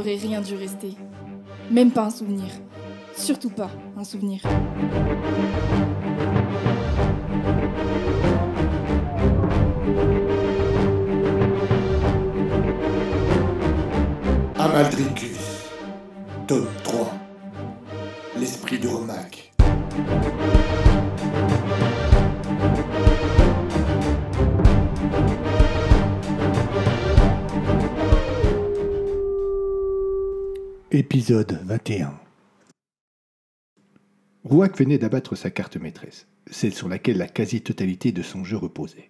rien dû rester. Même pas un souvenir. Surtout pas un souvenir. Épisode 21 Rouac venait d'abattre sa carte maîtresse, celle sur laquelle la quasi-totalité de son jeu reposait.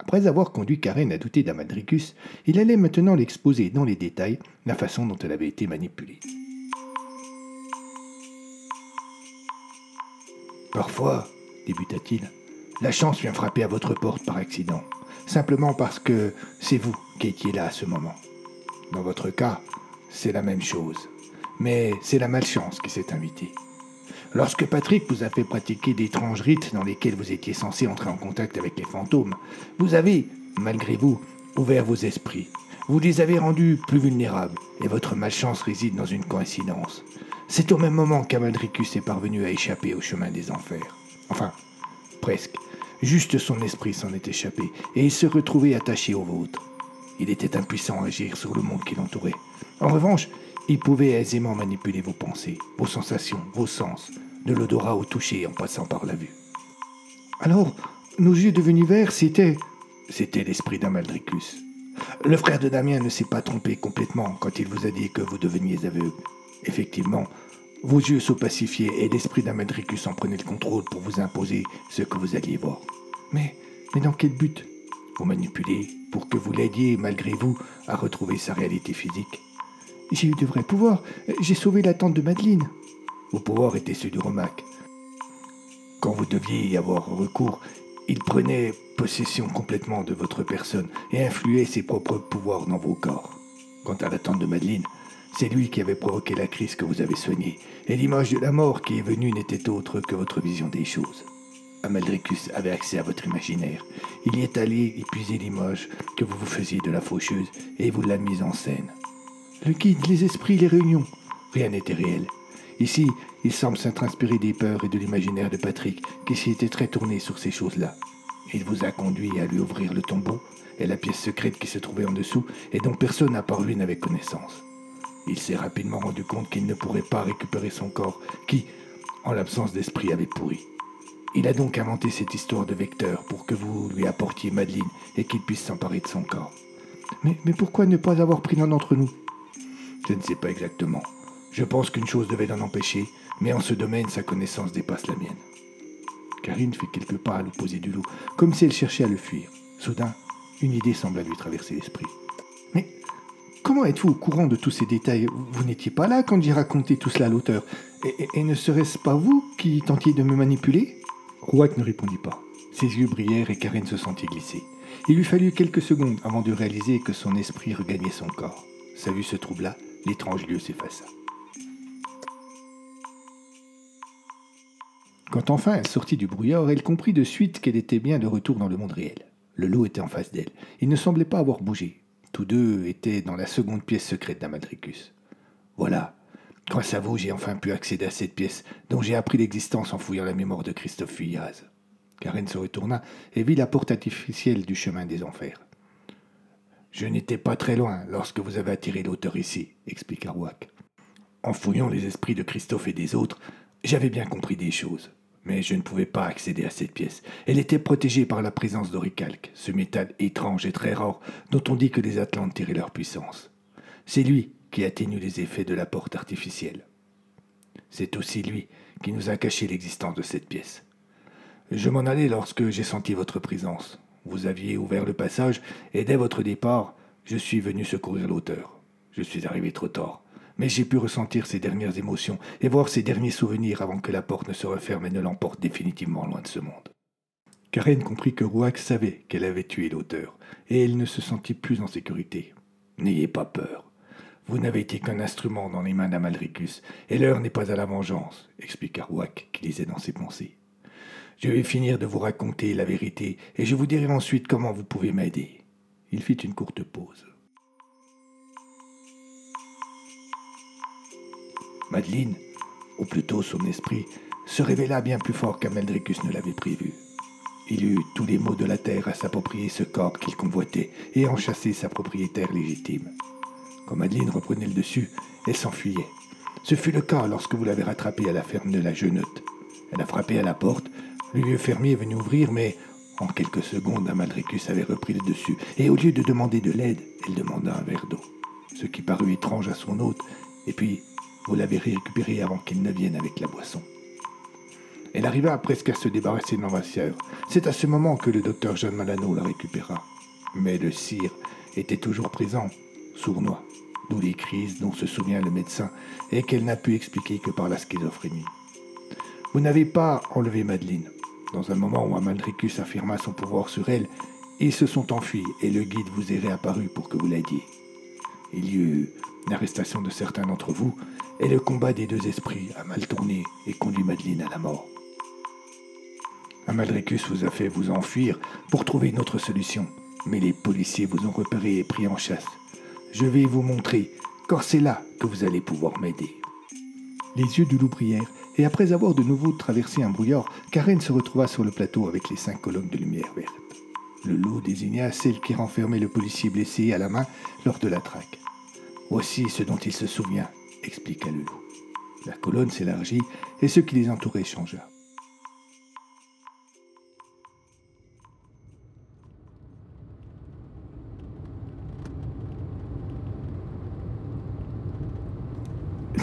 Après avoir conduit Karen à douter d'Amadricus, il allait maintenant l'exposer dans les détails la façon dont elle avait été manipulée. Parfois, débuta-t-il, la chance vient frapper à votre porte par accident, simplement parce que c'est vous qui étiez là à ce moment. Dans votre cas, c'est la même chose, mais c'est la malchance qui s'est invitée. Lorsque Patrick vous a fait pratiquer d'étranges rites dans lesquels vous étiez censé entrer en contact avec les fantômes, vous avez, malgré vous, ouvert vos esprits. Vous les avez rendus plus vulnérables, et votre malchance réside dans une coïncidence. C'est au même moment qu'Amaldricus est parvenu à échapper au chemin des enfers. Enfin, presque. Juste son esprit s'en est échappé, et il se retrouvait attaché au vôtre. Il était impuissant à agir sur le monde qui l'entourait. En revanche, il pouvait aisément manipuler vos pensées, vos sensations, vos sens, de l'odorat au toucher en passant par la vue. Alors, nos yeux devenus verts, c'était. C'était l'esprit d'Amaldricus. Le frère de Damien ne s'est pas trompé complètement quand il vous a dit que vous deveniez aveugle. Effectivement, vos yeux s'opacifiaient et l'esprit d'Amaldricus en prenait le contrôle pour vous imposer ce que vous alliez voir. Mais, mais dans quel but? Vous manipuler pour que vous l'aidiez, malgré vous, à retrouver sa réalité physique. J'ai eu de vrais pouvoirs. J'ai sauvé la tante de Madeleine. Vos pouvoirs étaient ceux du Romac. Quand vous deviez y avoir recours, il prenait possession complètement de votre personne et influait ses propres pouvoirs dans vos corps. Quant à la tante de Madeleine, c'est lui qui avait provoqué la crise que vous avez soignée, et l'image de la mort qui est venue n'était autre que votre vision des choses. Amaldricus avait accès à votre imaginaire. Il y est allé épuiser l'image que vous vous faisiez de la faucheuse et vous l'a mise en scène. Le guide, les esprits, les réunions, rien n'était réel. Ici, il semble s'être inspiré des peurs et de l'imaginaire de Patrick, qui s'y était très tourné sur ces choses-là. Il vous a conduit à lui ouvrir le tombeau et la pièce secrète qui se trouvait en dessous et dont personne à part lui n'avait connaissance. Il s'est rapidement rendu compte qu'il ne pourrait pas récupérer son corps, qui, en l'absence d'esprit, avait pourri. Il a donc inventé cette histoire de vecteur pour que vous lui apportiez Madeleine et qu'il puisse s'emparer de son corps. Mais, pourquoi ne pas avoir pris l'un d'entre nous? Je ne sais pas exactement. Je pense qu'une chose devait l'en empêcher, mais en ce domaine, sa connaissance dépasse la mienne. Karine fait quelques pas à l'opposé du loup, comme si elle cherchait à le fuir. Soudain, une idée sembla lui traverser l'esprit. Mais comment êtes-vous au courant de tous ces détails? Vous n'étiez pas là quand j'ai raconté tout cela à l'auteur. Et ne serait-ce pas vous qui tentiez de me manipuler? Rouac ne répondit pas. Ses yeux brillèrent et Karine se sentit glisser. Il lui fallut quelques secondes avant de réaliser que son esprit regagnait son corps. Sa vue se troubla, l'étrange lieu s'effaça. Quand enfin elle sortit du brouillard, elle comprit de suite qu'elle était bien de retour dans le monde réel. Le loup était en face d'elle. Il ne semblait pas avoir bougé. Tous deux étaient dans la seconde pièce secrète d'Amadricus. Voilà. Grâce à vous, j'ai enfin pu accéder à cette pièce dont j'ai appris l'existence en fouillant la mémoire de Christophe Fuyaz. Karen se retourna et vit la porte artificielle du chemin des enfers. Je n'étais pas très loin lorsque vous avez attiré l'auteur ici, expliqua Rouac. En fouillant les esprits de Christophe et des autres, j'avais bien compris des choses. Mais je ne pouvais pas accéder à cette pièce. Elle était protégée par la présence d'oricalque, ce métal étrange et très rare dont on dit que les Atlantes tiraient leur puissance. C'est lui qui atténue les effets de la porte artificielle. C'est aussi lui qui nous a caché l'existence de cette pièce. Je m'en allais lorsque j'ai senti votre présence. Vous aviez ouvert le passage et dès votre départ, je suis venu secourir l'auteur. Je suis arrivé trop tard, mais j'ai pu ressentir ses dernières émotions et voir ses derniers souvenirs avant que la porte ne se referme et ne l'emporte définitivement loin de ce monde. Karen comprit que Rouac savait qu'elle avait tué l'auteur, et elle ne se sentit plus en sécurité. N'ayez pas peur. Vous n'avez été qu'un instrument dans les mains d'Amalricus, et l'heure n'est pas à la vengeance, expliqua Rouac, qui lisait dans ses pensées. Je vais finir de vous raconter la vérité, et je vous dirai ensuite comment vous pouvez m'aider. Il fit une courte pause. Madeleine, ou plutôt son esprit, se révéla bien plus fort qu'Amalricus ne l'avait prévu. Il eut tous les maux de la terre à s'approprier ce corps qu'il convoitait et en chasser sa propriétaire légitime. Quand Madeleine reprenait le dessus, elle s'enfuyait. Ce fut le cas lorsque vous l'avez rattrapée à la ferme de la Jeunotte. Elle a frappé à la porte, le vieux fermier est venu ouvrir, mais en quelques secondes, Amalricus avait repris le dessus, et au lieu de demander de l'aide, elle demanda un verre d'eau, ce qui parut étrange à son hôte, et puis vous l'avez récupéré avant qu'il ne vienne avec la boisson. Elle arriva presque à se débarrasser de l'envasseur. C'est à ce moment que le docteur John Malano la récupéra. Mais le cire était toujours présent, sournois, d'où les crises dont se souvient le médecin et qu'elle n'a pu expliquer que par la schizophrénie. Vous n'avez pas enlevé Madeleine. Dans un moment où Amalricus affirma son pouvoir sur elle, ils se sont enfuis et le guide vous est réapparu pour que vous l'aidiez. Il y eut l'arrestation de certains d'entre vous et le combat des deux esprits a mal tourné et conduit Madeleine à la mort. Amalricus vous a fait vous enfuir pour trouver une autre solution, mais les policiers vous ont repéré et pris en chasse. Je vais vous montrer, car c'est là que vous allez pouvoir m'aider. Les yeux du loup brillèrent, et après avoir de nouveau traversé un brouillard, Karen se retrouva sur le plateau avec les cinq colonnes de lumière verte. Le loup désigna celle qui renfermait le policier blessé à la main lors de la traque. Voici ce dont il se souvient, expliqua le loup. La colonne s'élargit et ce qui les entourait changea.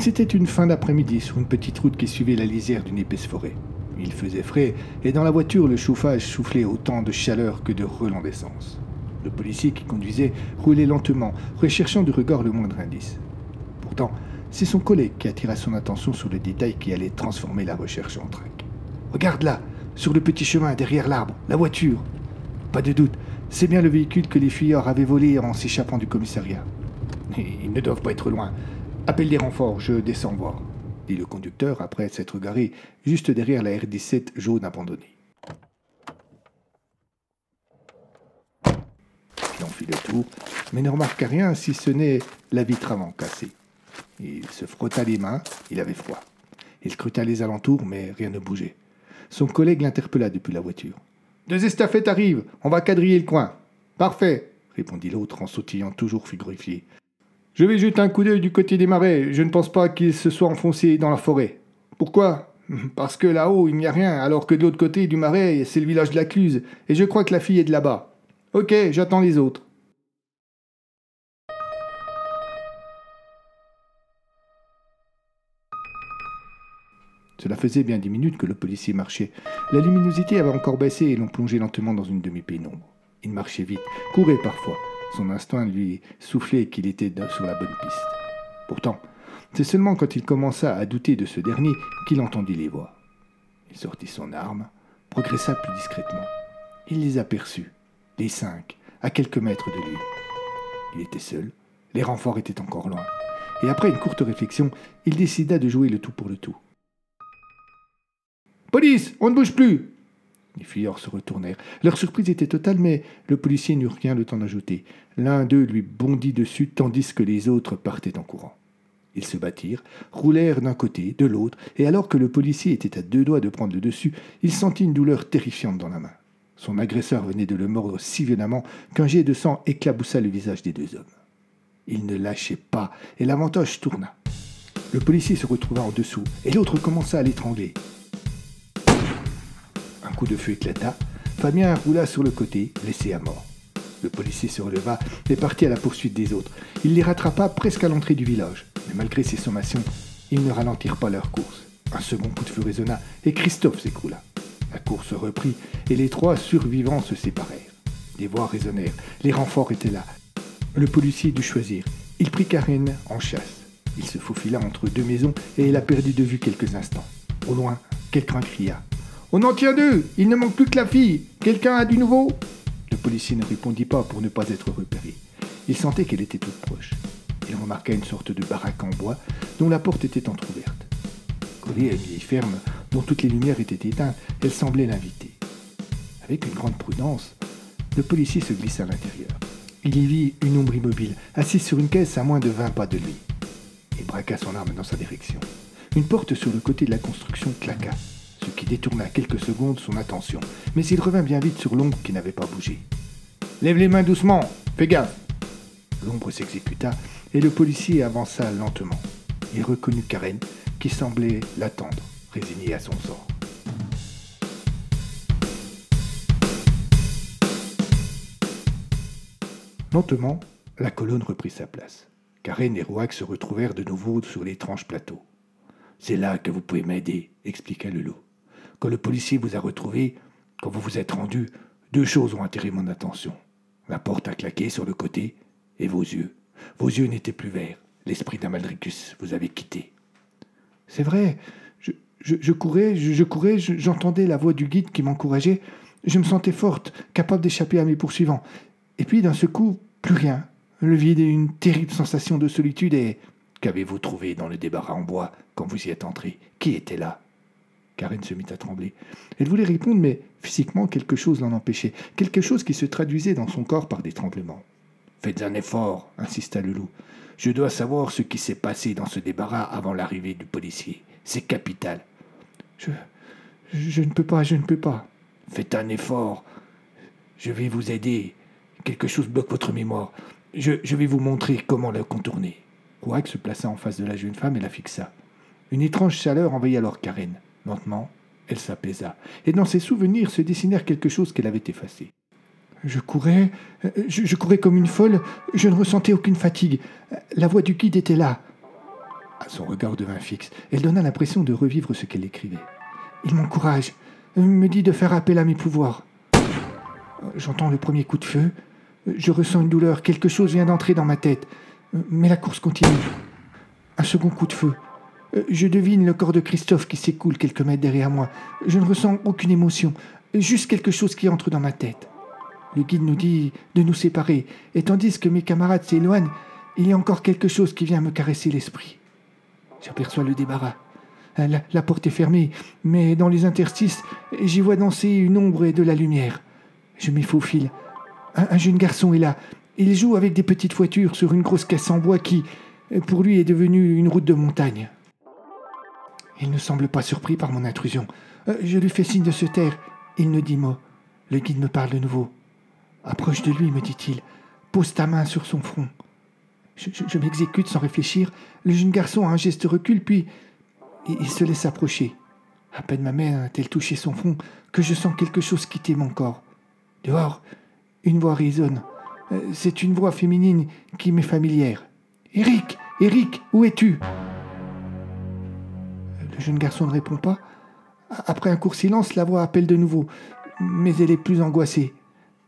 C'était une fin d'après-midi sur une petite route qui suivait la lisière d'une épaisse forêt. Il faisait frais, et dans la voiture, le chauffage soufflait autant de chaleur que de relents d'essence. Le policier qui conduisait roulait lentement, recherchant du regard le moindre indice. Pourtant, c'est son collègue qui attira son attention sur le détail qui allait transformer la recherche en trac. Regarde là, sur le petit chemin derrière l'arbre, la voiture. Pas de doute, c'est bien le véhicule que les fuyards avaient volé en s'échappant du commissariat. Ils ne doivent pas être loin. Appelle des renforts, je descends voir, dit le conducteur après s'être garé juste derrière la R-17 jaune abandonnée. Il en fit le tour, mais ne remarqua rien si ce n'est la vitre avant cassée. Il se frotta les mains, il avait froid. Il scruta les alentours, mais rien ne bougeait. Son collègue l'interpella depuis la voiture. Deux estafettes arrivent, on va quadriller le coin. Parfait, répondit l'autre en sautillant toujours frigorifié. Je vais jeter un coup d'œil du côté des marais. Je ne pense pas qu'il se soit enfoncé dans la forêt. Pourquoi? Parce que là-haut, il n'y a rien, alors que de l'autre côté du marais, c'est le village de la Cluse, et je crois que la fille est de là-bas. Ok, j'attends les autres. Cela faisait bien dix minutes que le policier marchait. La luminosité avait encore baissé et l'on plongeait lentement dans une demi-pénombre. Il marchait vite, courait parfois. Son instinct lui soufflait qu'il était sur la bonne piste. Pourtant, c'est seulement quand il commença à douter de ce dernier qu'il entendit les voix. Il sortit son arme, progressa plus discrètement. Il les aperçut, les cinq, à quelques mètres de lui. Il était seul, les renforts étaient encore loin, et après une courte réflexion, il décida de jouer le tout pour le tout. Police, on ne bouge plus les fuyards se retournèrent. Leur surprise était totale, mais le policier n'eut rien le temps d'ajouter. L'un d'eux lui bondit dessus, tandis que les autres partaient en courant. Ils se battirent, roulèrent d'un côté, de l'autre, et alors que le policier était à deux doigts de prendre le dessus, il sentit une douleur terrifiante dans la main. Son agresseur venait de le mordre si violemment qu'un jet de sang éclaboussa le visage des deux hommes. Il ne lâchait pas, et l'avantage tourna. Le policier se retrouva en dessous, et l'autre commença à l'étrangler coup de feu éclata. Fabien roula sur le côté, laissé à mort. Le policier se releva et partit à la poursuite des autres. Il les rattrapa presque à l'entrée du village. Mais malgré ses sommations, ils ne ralentirent pas leur course. Un second coup de feu résonna et Christophe s'écroula. La course reprit et les trois survivants se séparèrent. Des voix résonnèrent. Les renforts étaient là. Le policier dut choisir. Il prit Karen en chasse. Il se faufila entre deux maisons et il a perdu de vue quelques instants. Au loin, quelqu'un cria. On en tient deux Il ne manque plus que la fille Quelqu'un a du nouveau? Le policier ne répondit pas pour ne pas être repéré. Il sentait qu'elle était toute proche. Il remarqua une sorte de baraque en bois dont la porte était entr'ouverte. Collée à une vieille ferme dont toutes les lumières étaient éteintes, elle semblait l'inviter. Avec une grande prudence, le policier se glissa à l'intérieur. Il y vit une ombre immobile, assise sur une caisse à moins de vingt pas de lui. Il braqua son arme dans sa direction. Une porte sur le côté de la construction claqua détourna quelques secondes son attention, mais il revint bien vite sur l'ombre qui n'avait pas bougé. Lève les mains doucement, fais gaffe. L'ombre s'exécuta et le policier avança lentement. Il reconnut Karen, qui semblait l'attendre, résignée à son sort. Lentement, la colonne reprit sa place. Karen et Rouac se retrouvèrent de nouveau sur l'étrange plateau. C'est là que vous pouvez m'aider, expliqua le loup. Quand le policier vous a retrouvé, quand vous vous êtes rendu, deux choses ont attiré mon attention. La porte a claqué sur le côté et vos yeux. Vos yeux n'étaient plus verts. L'esprit d'Amaldricus vous avait quitté. C'est vrai. Je, courais, je, courais, j'entendais la voix du guide qui m'encourageait. Je me sentais forte, capable d'échapper à mes poursuivants. Et puis, d'un seul coup, plus rien. Le vide et une terrible sensation de solitude et. Qu'avez-vous trouvé dans le débarras en bois quand vous y êtes entré? Qui était là? Karen se mit à trembler. Elle voulait répondre, mais physiquement quelque chose l'en empêchait, quelque chose qui se traduisait dans son corps par des tremblements. Faites un effort, insista le loup. Je dois savoir ce qui s'est passé dans ce débarras avant l'arrivée du policier. C'est capital. Je. Je ne peux pas, je ne peux pas. Faites un effort. Je vais vous aider. Quelque chose bloque votre mémoire. Je, je vais vous montrer comment la contourner. Kouak se plaça en face de la jeune femme et la fixa. Une étrange chaleur envahit alors Karen. Lentement, elle s'apaisa, et dans ses souvenirs se dessinèrent quelque chose qu'elle avait effacé. Je courais, je, courais comme une folle, je ne ressentais aucune fatigue. La voix du guide était là. À son regard devint fixe. Elle donna l'impression de revivre ce qu'elle écrivait. Il m'encourage, me dit de faire appel à mes pouvoirs. J'entends le premier coup de feu. Je ressens une douleur. Quelque chose vient d'entrer dans ma tête. Mais la course continue. Un second coup de feu. Euh, je devine le corps de Christophe qui s'écoule quelques mètres derrière moi. Je ne ressens aucune émotion, juste quelque chose qui entre dans ma tête. Le guide nous dit de nous séparer, et tandis que mes camarades s'éloignent, il y a encore quelque chose qui vient me caresser l'esprit. J'aperçois le débarras. Euh, la, porte est fermée, mais dans les interstices, j'y vois danser une ombre et de la lumière. Je m'y faufile. Un, un jeune garçon est là. Il joue avec des petites voitures sur une grosse caisse en bois qui, pour lui, est devenue une route de montagne. Il ne semble pas surpris par mon intrusion. Euh, je lui fais signe de se taire. Il ne dit mot. Le guide me parle de nouveau. Approche de lui, me dit-il. Pose ta main sur son front. Je, m'exécute sans réfléchir. Le jeune garçon a un geste recul, puis il, se laisse approcher. À peine ma main a-t-elle touché son front que je sens quelque chose quitter mon corps. Dehors, une voix résonne. Euh, c'est une voix féminine qui m'est familière. Eric, Eric, où es-tu? Le jeune garçon ne répond pas. Après un court silence, la voix appelle de nouveau, mais elle est plus angoissée.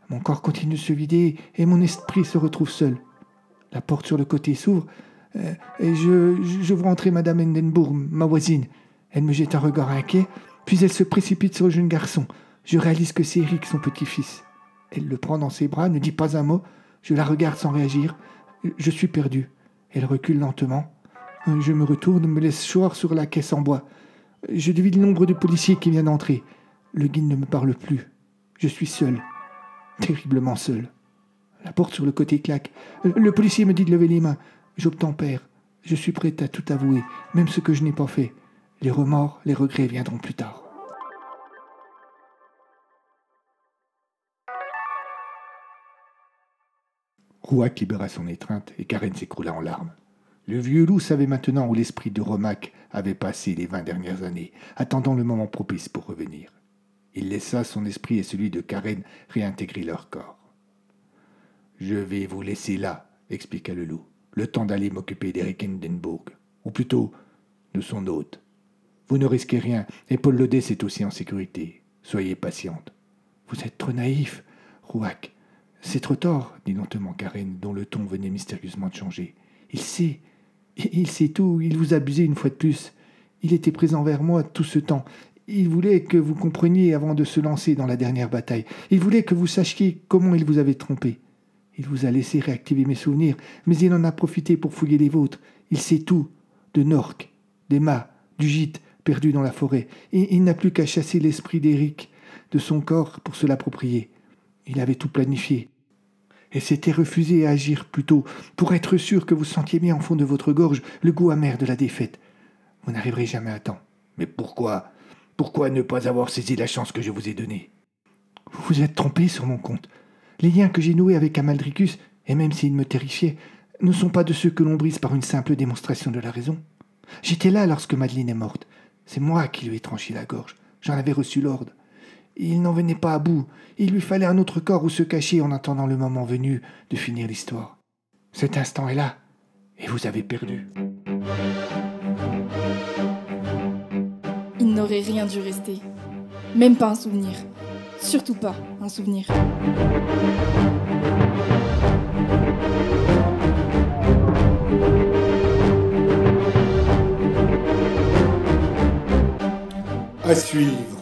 Mon corps continue de se vider et mon esprit se retrouve seul. La porte sur le côté s'ouvre euh, et je, je vois entrer Madame Endenbourg, ma voisine. Elle me jette un regard inquiet, puis elle se précipite sur le jeune garçon. Je réalise que c'est Eric, son petit-fils. Elle le prend dans ses bras, ne dit pas un mot. Je la regarde sans réagir. Je suis perdu. Elle recule lentement. Je me retourne, me laisse choir sur la caisse en bois. Je devine nombre de policiers qui viennent d'entrer. Le guide ne me parle plus. Je suis seul. Terriblement seul. La porte sur le côté claque. Le policier me dit de lever les mains. J'obtempère. Je suis prêt à tout avouer, même ce que je n'ai pas fait. Les remords, les regrets viendront plus tard. Rouac libéra son étreinte et Karen s'écroula en larmes. Le vieux loup savait maintenant où l'esprit de Romac avait passé les vingt dernières années, attendant le moment propice pour revenir. Il laissa son esprit et celui de Karen réintégrer leur corps. Je vais vous laisser là, expliqua le loup, le temps d'aller m'occuper d'Eric Hindenburg, ou plutôt de son hôte. Vous ne risquez rien, et Paul Lodet est aussi en sécurité. Soyez patiente. Vous êtes trop naïf, Rouac. C'est trop tort, dit lentement Karen, dont le ton venait mystérieusement de changer. Il sait. Il sait tout. Il vous a abusé une fois de plus. Il était présent vers moi tout ce temps. Il voulait que vous compreniez avant de se lancer dans la dernière bataille. Il voulait que vous sachiez comment il vous avait trompé. Il vous a laissé réactiver mes souvenirs, mais il en a profité pour fouiller les vôtres. Il sait tout, de Nork, d'Emma, du gîte perdu dans la forêt, et il n'a plus qu'à chasser l'esprit d'Éric de son corps pour se l'approprier. Il avait tout planifié. Et s'était refusé à agir plus tôt, pour être sûr que vous sentiez bien en fond de votre gorge le goût amer de la défaite. Vous n'arriverez jamais à temps. Mais pourquoi? Pourquoi ne pas avoir saisi la chance que je vous ai donnée? Vous vous êtes trompé sur mon compte. Les liens que j'ai noués avec Amaldricus, et même s'ils me terrifiaient, ne sont pas de ceux que l'on brise par une simple démonstration de la raison. J'étais là lorsque Madeleine est morte. C'est moi qui lui ai tranché la gorge. J'en avais reçu l'ordre. Il n'en venait pas à bout. Il lui fallait un autre corps où se cacher en attendant le moment venu de finir l'histoire. Cet instant est là, et vous avez perdu. Il n'aurait rien dû rester. Même pas un souvenir. Surtout pas un souvenir. À suivre.